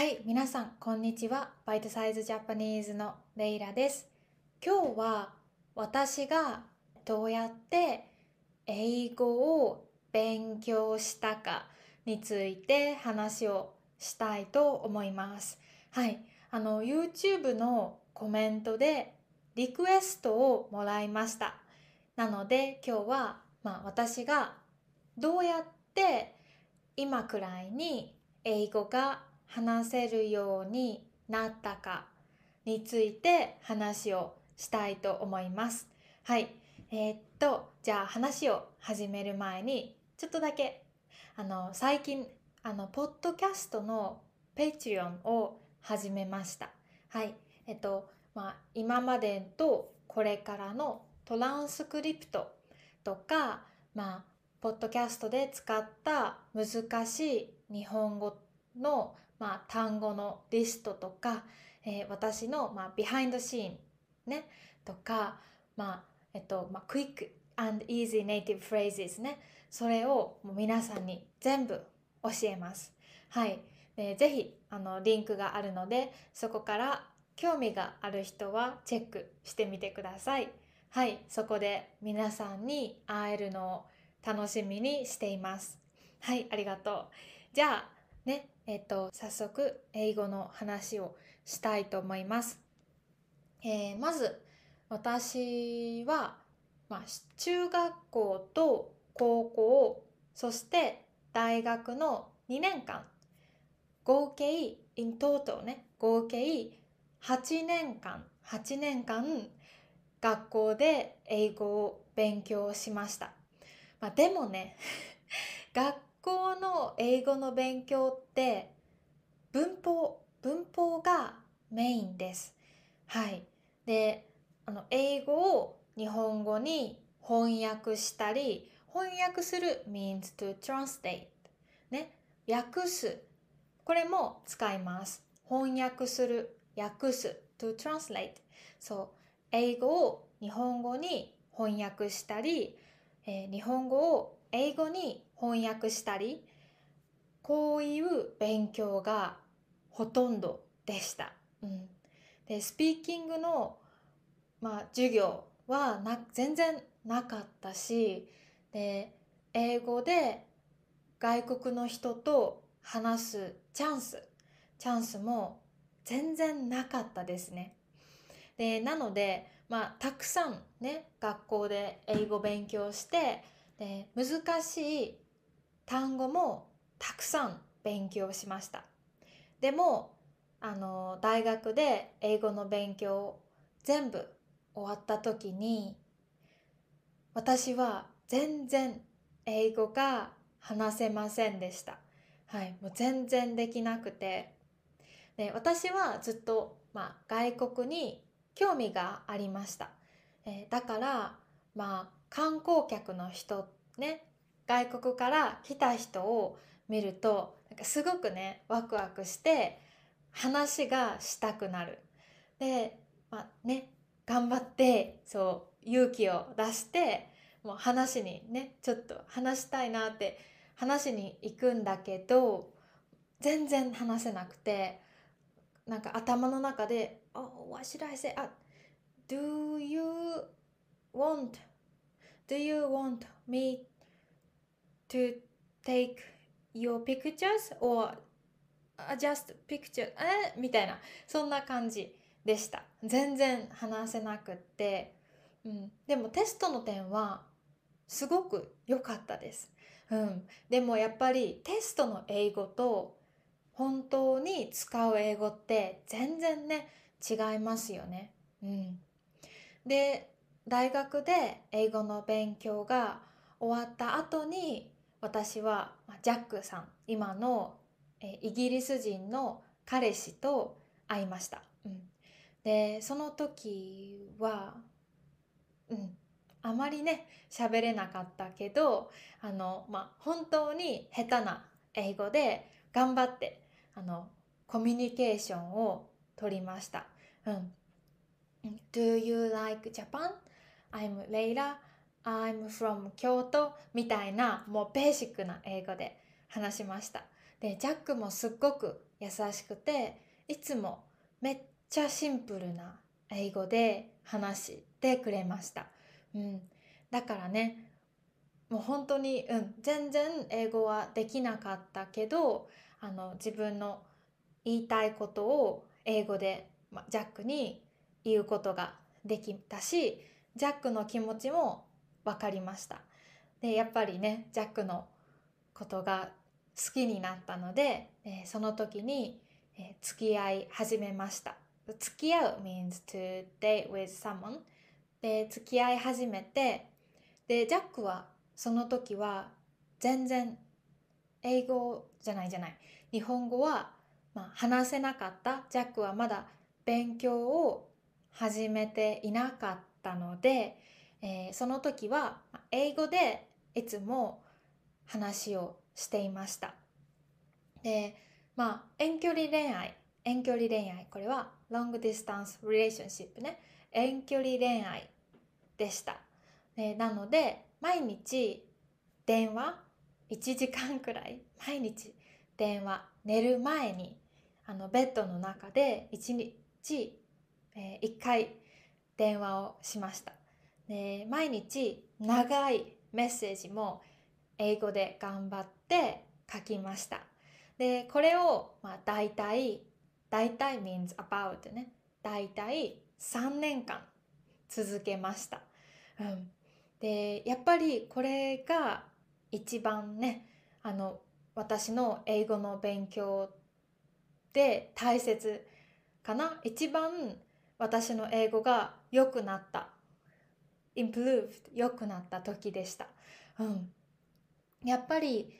はい、皆さん、こんにちは。バイトサイズジャパニーズのレイラです。今日は私がどうやって英語を勉強したかについて話をしたいと思います。はい、あの YouTube のコメントでリクエストをもらいました。なので今日は、まあ、私がどうやって今くらいに英語が話せるようになったかについて話をしたいと思います。はい。えーっと、じゃあ話を始める前に、ちょっとだけ、あの、最近、あの、ポッドキャストの Patreon を始めました。はい。えっと、まあ、今までとこれからのトランスクリプトとか、まあ、ポッドキャストで使った難しい日本語の、まあ、単語のリストとか、えー私の、まあ、ビハインドシーンねとか、まあえっとまあ、Quick and Easy Native Phrases ねそれをもう皆さんに全部教えます。はい、でぜひあのリンクがあるのでそこから興味がある人はチェックしてみてください。はい、そこで皆さんに会えるのを楽しみにしています。はい、ありがとう。じゃあね、えっと早速英語の話をしたいと思います。えーまず私は、まあ、中学校と高校そして大学の2年間合計 in total ね合計8年間8年間学校で英語を勉強しました、まあ、でもね学 校の英語の勉強って文法文法がメインです。はい。であの英語を日本語に翻訳したり翻訳する means to translate ね。訳す。これも使います。翻訳する訳す。to translate そう。英語を日本語に翻訳したり、えー日本語を英語に翻訳したりこういう勉強がほとんどでした。うん、でスピーキングの、まあ、授業はな全然なかったしで英語で外国の人と話すチャンスチャンスも全然なかったですね。でなので、まあ、たくさんね学校で英語勉強してで難しい単語もたくさん勉強しました。でもあの大学で英語の勉強を全部終わった時に私は全然英語が話せませんでした。はい、もう全然できなくてで私はずっと、まあ、外国に興味がありました。えーだから、まあ、観光客の人ね外国から来た人を見るとなんかすごくねワクワクして話がしたくなる。で、まあね、頑張ってそう勇気を出してもう話にねちょっと話したいなって話に行くんだけど全然話せなくてなんか頭の中で「Oh, what should I say? あ Do you want? Do you want me to take your pictures or just picture えみたいな。そんな感じでした。全然話せなくって、うん、でもテストの点はすごく良かったです、うん、でもやっぱりテストの英語と本当に使う英語って全然ね違いますよね、うん、で大学で英語の勉強が終わった後に私はジャックさん今のイギリス人の彼氏と会いました、うん、でその時はうん。あまりね喋れなかったけどあのまあ本当に下手な英語で頑張ってあのコミュニケーションを取りました、うん、Do you like Japan? I'm Leila. I'm from 京都みたいなもうベーシックな英語で話しました。でジャックもすっごく優しくていつもめっちゃシンプルな英語で話してくれました。うん、だからねもう本当に、うん、全然英語はできなかったけどあの自分の言いたいことを英語で、ま、ジャックに言うことができたしジャックの気持ちも分かりました。でやっぱりねジャックのことが好きになったので、え、その時に、え、付き合い始めました。付き合う means to date with someone で付き合い始めてでジャックはその時は全然英語じゃないじゃない日本語は、まあ、話せなかったジャックはまだ勉強を始めていなかったので、えー、その時は英語でいつも話をしていました。でまあ遠距離恋愛。遠距離恋愛。これは long distance relationship ね。遠距離恋愛でした。でなので毎日電話1時間くらい毎日電話寝る前にあのベッドの中で1日、えー、1回電話をしました。で毎日長いメッセージも英語で頑張って書きました。でこれを、まあ、大体大体 means about ね。大体3年間続けました、うん、でやっぱりこれが一番ねあの私の英語の勉強で大切かな。一番私の英語が良くなった improved 良くなった時でした、うん、やっぱり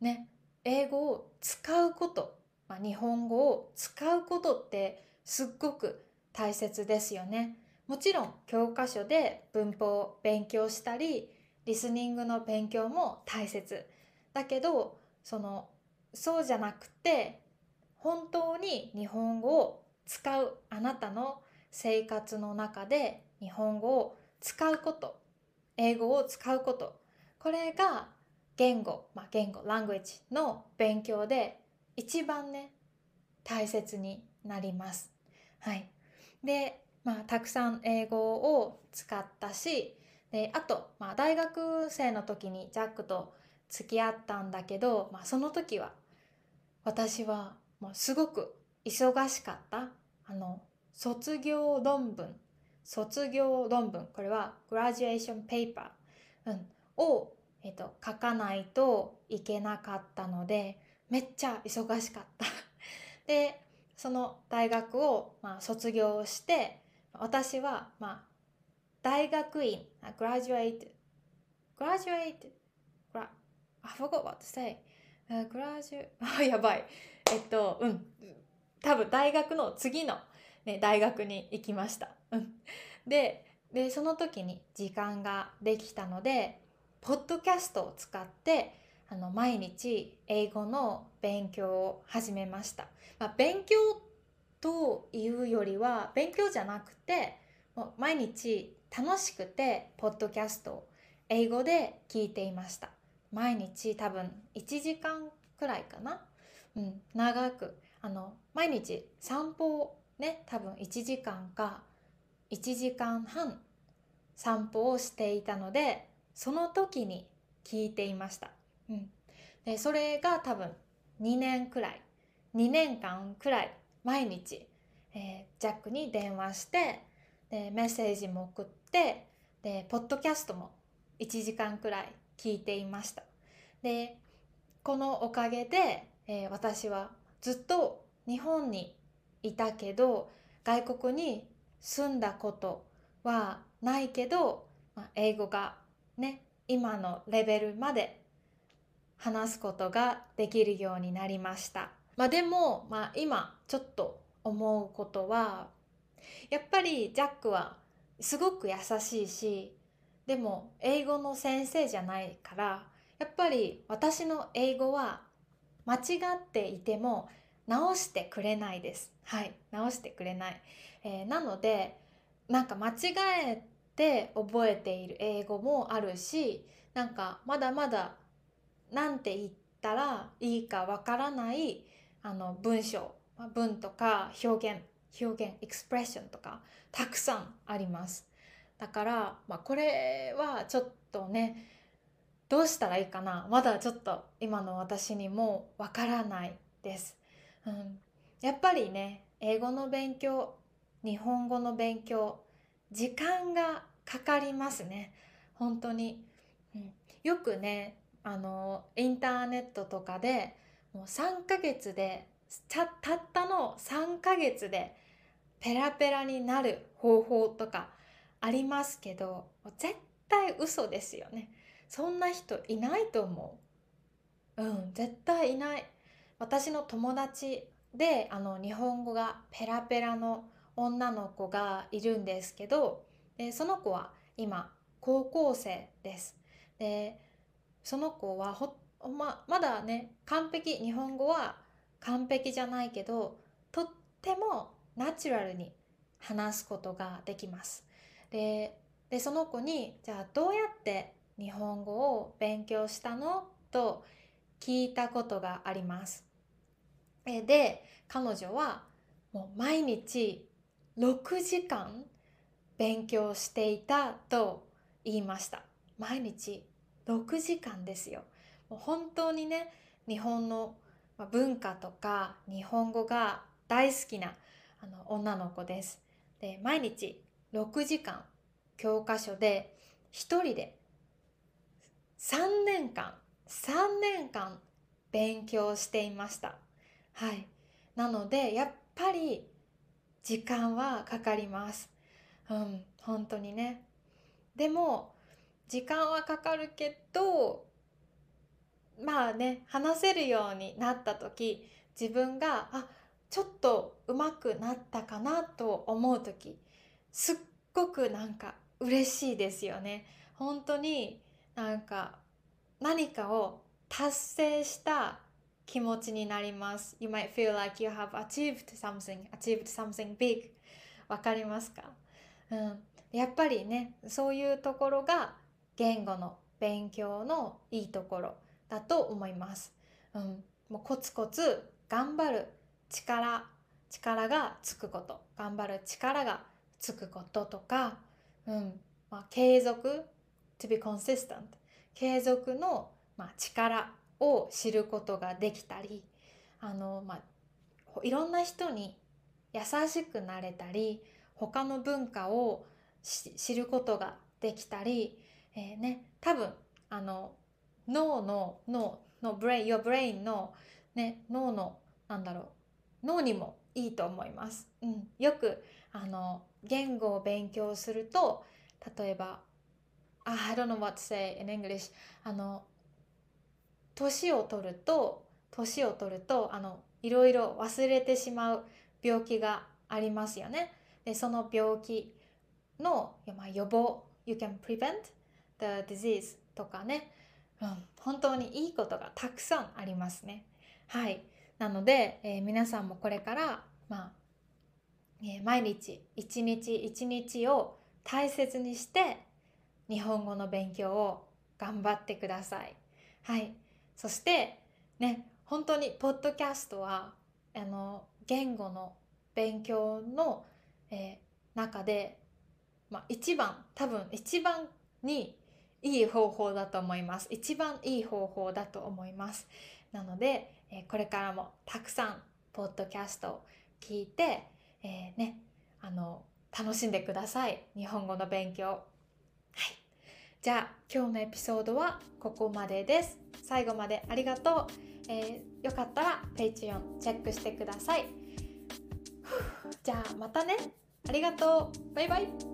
ね英語を使うことまあ、日本語を使うことってすっごく大切ですよね。もちろん教科書で文法を勉強したりリスニングの勉強も大切。だけどそのそうじゃなくて本当に日本語を使うあなたの生活の中で日本語を使うこと。英語を使うこと。これが言語、まあ、言語。language の勉強で一番ね大切になります。はい、で、まあ、たくさん英語を使ったしであと、まあ、大学生の時にジャックと付き合ったんだけど、まあ、その時は私はもうすごく忙しかった。あの卒業論文卒業論文。これはグラジュエーションペーパー、うん、を、えっと、書かないといけなかったのでめっちゃ忙しかった。でその大学を、まあ、卒業して私は、まあ、大学院 graduate graduate gra I forgot what to say graduate あやばい。えっとうん。多分大学の次の、ね、大学に行きました、ででその時に時間ができたのでポッドキャストを使ってあの毎日英語の勉強を始めました、まあ、勉強というよりは勉強じゃなくてもう毎日楽しくてポッドキャストを英語で聞いていました。毎日多分1時間くらいかな、うん、長く。あの毎日散歩をね多分1時間か1時間半散歩をしていたのでその時に聞いていました。うん、でそれが多分2年くらい2年間くらい毎日、えー、ジャックに電話してでメッセージも送ってでポッドキャストも1時間くらい聞いていました。でこのおかげで、えー、私はずっと日本にいたけど外国に住んだことはないけど、まあ、英語がね今のレベルまで話すことができるようになりました。まあ、でも、まあ、今ちょっと思うことはやっぱりジャックはすごく優しいしでも英語の先生じゃないからやっぱり私の英語は間違っていても直してくれないです。はい、直してくれない。えー、なのでなんか間違えて覚えている英語もあるしなんかまだまだ何て言ったらいいかわからないあの文章文とか表現表現エクスプレッションとかたくさんありますだから、まあ、これはちょっとねどうしたらいいかなまだちょっと今の私にもわからないです、うん、やっぱりね英語の勉強日本語の勉強時間がかかりますね。本当に、うん、よくねあのインターネットとかでもう3ヶ月でたったの3ヶ月でペラペラになる方法とかありますけど絶対嘘ですよね。そんな人いないと思う。うん絶対いない。私の友達であの日本語がペラペラの女の子がいるんですけどでその子は今高校生です。でその子はほままだね完璧日本語は完璧じゃないけどとってもナチュラルに話すことができます。ででその子にじゃあどうやって日本語を勉強したの？と聞いたことがあります。で彼女はもう毎日6時間勉強していたと言いました。毎日6時間ですよ。もう本当にね日本の文化とか日本語が大好きなあの女の子です。で毎日6時間教科書で一人で3年間3年間勉強していました。はい。なのでやっぱり時間はかかります。うん本当にね。でも時間はかかるけどまあね話せるようになった時自分があちょっと上手くなったかなと思う時すっごくなんか嬉しいですよね。本当になんか何かを達成した気持ちになります。You might feel like you have achieved something, achieved something big. わかりますか、うん、やっぱりね、そういうところが言語の勉強のいいところだと思います。うん、もうコツコツ頑張る力、力がつくこと、頑張る力がつくこととか、うん。まあ、継続 to be consistent 継続の、まあ、力を知ることができたりあの、まあ、いろんな人に優しくなれたり他の文化を知ることができたり、えー、ね、多分あの脳の脳のブレイン your brain の、ね、脳のなんだろう脳にもいいと思います。うん、よくあの言語を勉強すると例えば I don't know what to say in English あの年を取ると年を取るとあのいろいろ忘れてしまう病気がありますよね。でその病気の、まあ、予防 You can prevent the disease とかね、うん、本当にいいことがたくさんありますね。はい。なので、えー、皆さんもこれから、まあえー、毎日一日一日を大切にして日本語の勉強を頑張ってください。はい。そしてね本当にポッドキャストはあの言語の勉強の、えー、中で、まあ、一番多分一番にいい方法だと思います一番いい方法だと思いますなので、えー、これからもたくさんポッドキャストを聞いて、えー、ねあの楽しんでください日本語の勉強じゃあ今日のエピソードはここまでです。最後までありがとう、えー、よかったら Patreon チェックしてください。じゃあまたね。ありがとう。バイバイ。